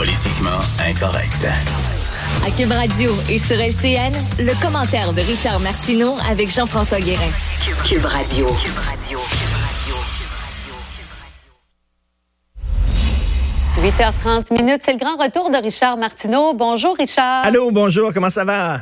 Politiquement incorrect. À Cube Radio et sur LCN, le commentaire de Richard Martineau avec Jean-François Guérin. Cube Radio. 8h30 minutes, c'est le grand retour de Richard Martineau. Bonjour Richard. Allô, bonjour, comment ça va?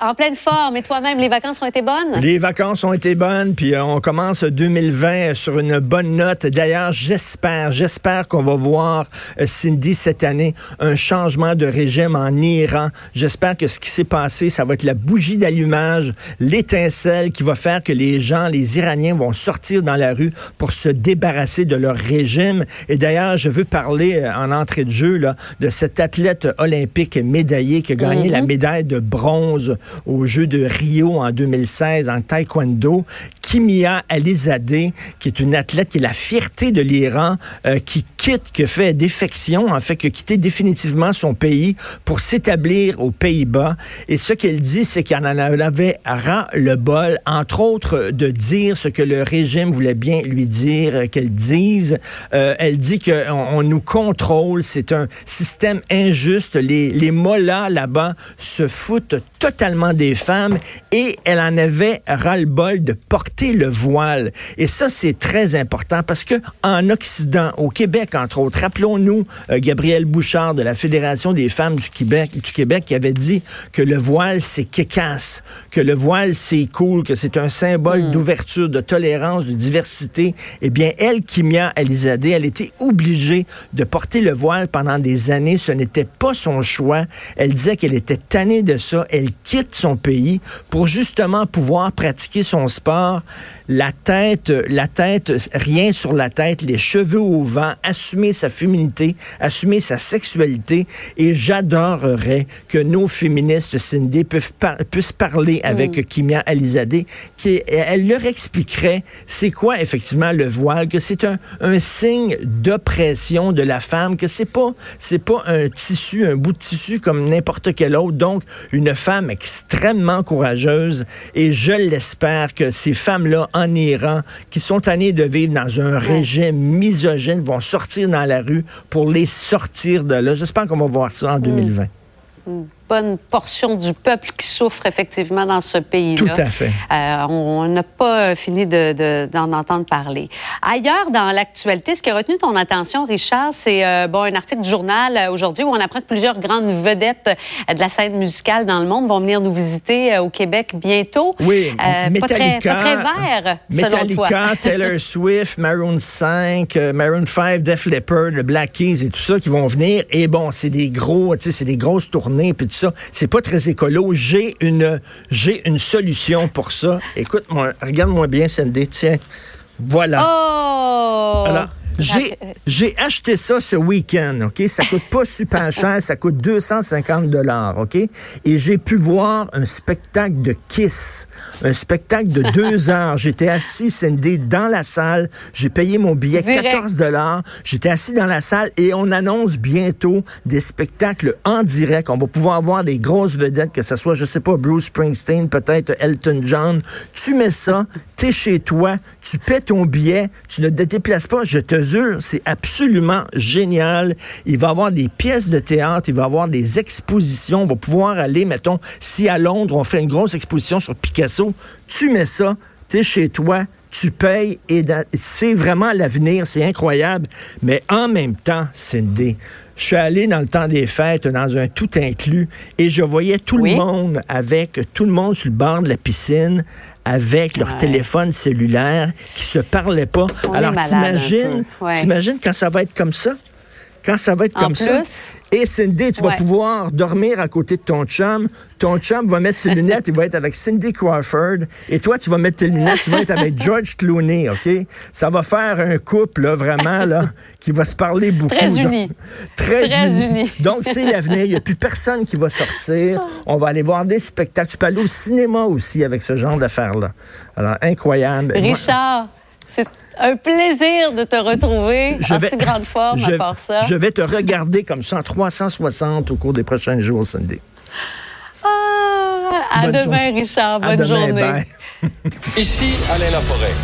En pleine forme. Et toi-même, les vacances ont été bonnes? Les vacances ont été bonnes, puis euh, on commence 2020 sur une bonne note. D'ailleurs, j'espère, j'espère qu'on va voir, euh, Cindy, cette année, un changement de régime en Iran. J'espère que ce qui s'est passé, ça va être la bougie d'allumage, l'étincelle qui va faire que les gens, les Iraniens vont sortir dans la rue pour se débarrasser de leur régime. Et d'ailleurs, je veux parler euh, en entrée de jeu là, de cet athlète olympique médaillé qui a gagné la médaille de bronze aux Jeux de Rio en 2016 en taekwondo, Kimia Alizadeh, qui est une athlète qui est la fierté de l'Iran, euh, qui quitte, qui fait défection, en fait, qui a quitté définitivement son pays pour s'établir aux Pays-Bas. Et ce qu'elle dit, c'est qu'elle en avait ras le bol, entre autres, de dire ce que le régime voulait bien lui dire euh, qu'elle dise. Euh, elle dit qu'on on nous contrôle, c'est un système injuste. Les, les mollahs là-bas se foutent totalement des femmes et elle en avait ras-le-bol de porter le voile. Et ça, c'est très important parce que en Occident, au Québec, entre autres, rappelons-nous euh, Gabrielle Bouchard de la Fédération des femmes du Québec, du Québec qui avait dit que le voile, c'est kékasse, que le voile, c'est cool, que c'est un symbole d'ouverture, de tolérance, de diversité. Eh bien, elle, Kimia Alizadeh, elle était obligée de porter le voile pendant des années. Ce n'était pas son choix. Elle disait qu'elle était tannée de ça. Elle quitte son pays pour justement pouvoir pratiquer son sport. La tête, la tête, rien sur la tête, les cheveux au vent, assumer sa féminité, assumer sa sexualité. Et j'adorerais que nos féministes, Cindy, puissent, puissent parler avec mm. Kimia Alizadeh, qui elle leur expliquerait c'est quoi effectivement le voile, que c'est un, un signe d'oppression de la femme, que c'est pas c'est pas un tissu, un bout de tissu comme n'importe quel autre. Donc une femme extrêmement courageuse et je l'espère que ces femmes-là en Iran qui sont tannées de vivre dans un régime misogyne vont sortir dans la rue pour les sortir de là. J'espère qu'on va voir ça en 2020 bonne portion du peuple qui souffre effectivement dans ce pays-là. Tout à fait. Euh, on n'a pas fini d'en de, d'en entendre parler. Ailleurs dans l'actualité, ce qui a retenu ton attention, Richard, c'est euh, bon un article du journal euh, aujourd'hui où on apprend que plusieurs grandes vedettes euh, de la scène musicale dans le monde vont venir nous visiter au Québec bientôt. Oui, Metallica, pas très, pas très vert, Metallica, Taylor Swift, Maroon 5, Maroon 5, Def Leppard, le Black Keys et tout ça qui vont venir. Et bon, c'est des gros, tu sais, c'est des grosses tournées puis ça. C'est pas très écolo. J'ai une, j'ai une solution pour ça. Écoute-moi, regarde-moi bien, Cindy. Tiens. Voilà. Oh! Alors, j'ai acheté ça ce week-end, OK? Ça coûte pas super cher, ça coûte 250 dollars, OK? Et j'ai pu voir un spectacle de Kiss, un spectacle de deux heures. J'étais assis, Cindy, dans la salle. J'ai payé mon billet 14 dollars. J'étais assis dans la salle et on annonce bientôt des spectacles en direct. On va pouvoir voir des grosses vedettes, que ce soit, je sais pas, Bruce Springsteen, peut-être Elton John. Tu mets ça, t'es chez toi, tu paies ton billet, tu ne te déplaces pas, je te c'est absolument génial. Il va y avoir des pièces de théâtre, il va y avoir des expositions. On va pouvoir aller, mettons, si à Londres, on fait une grosse exposition sur Picasso, tu mets ça, tu es chez toi, tu payes et c'est vraiment l'avenir, c'est incroyable. Mais en même temps, Cindy, je suis allé dans le temps des fêtes dans un tout inclus et je voyais tout le monde avec tout le monde sur le bord de la piscine avec leur téléphone cellulaire qui se parlaient pas. Alors t'imagines, t'imagines quand ça va être comme ça? Quand ça va être comme ça. Et Cindy, tu vas pouvoir dormir à côté de ton chum. Ton chum va mettre ses lunettes, il va être avec Cindy Crawford. Et toi, tu vas mettre tes lunettes, tu vas être avec George Clooney, OK? Ça va faire un couple, là, vraiment, là, qui va se parler beaucoup. Très uni. Très, uni. Donc, c'est l'avenir. Il n'y a plus personne qui va sortir. On va aller voir des spectacles. Tu peux aller au cinéma aussi avec ce genre d'affaires-là. Alors, incroyable. Richard, c'est un plaisir de te retrouver je en si grande forme je, à part ça. Je vais te regarder comme ça en 360 au cours des prochains jours, Cindy. Ah, à demain, Richard. Bonne journée. Ici, Alain Laforêt.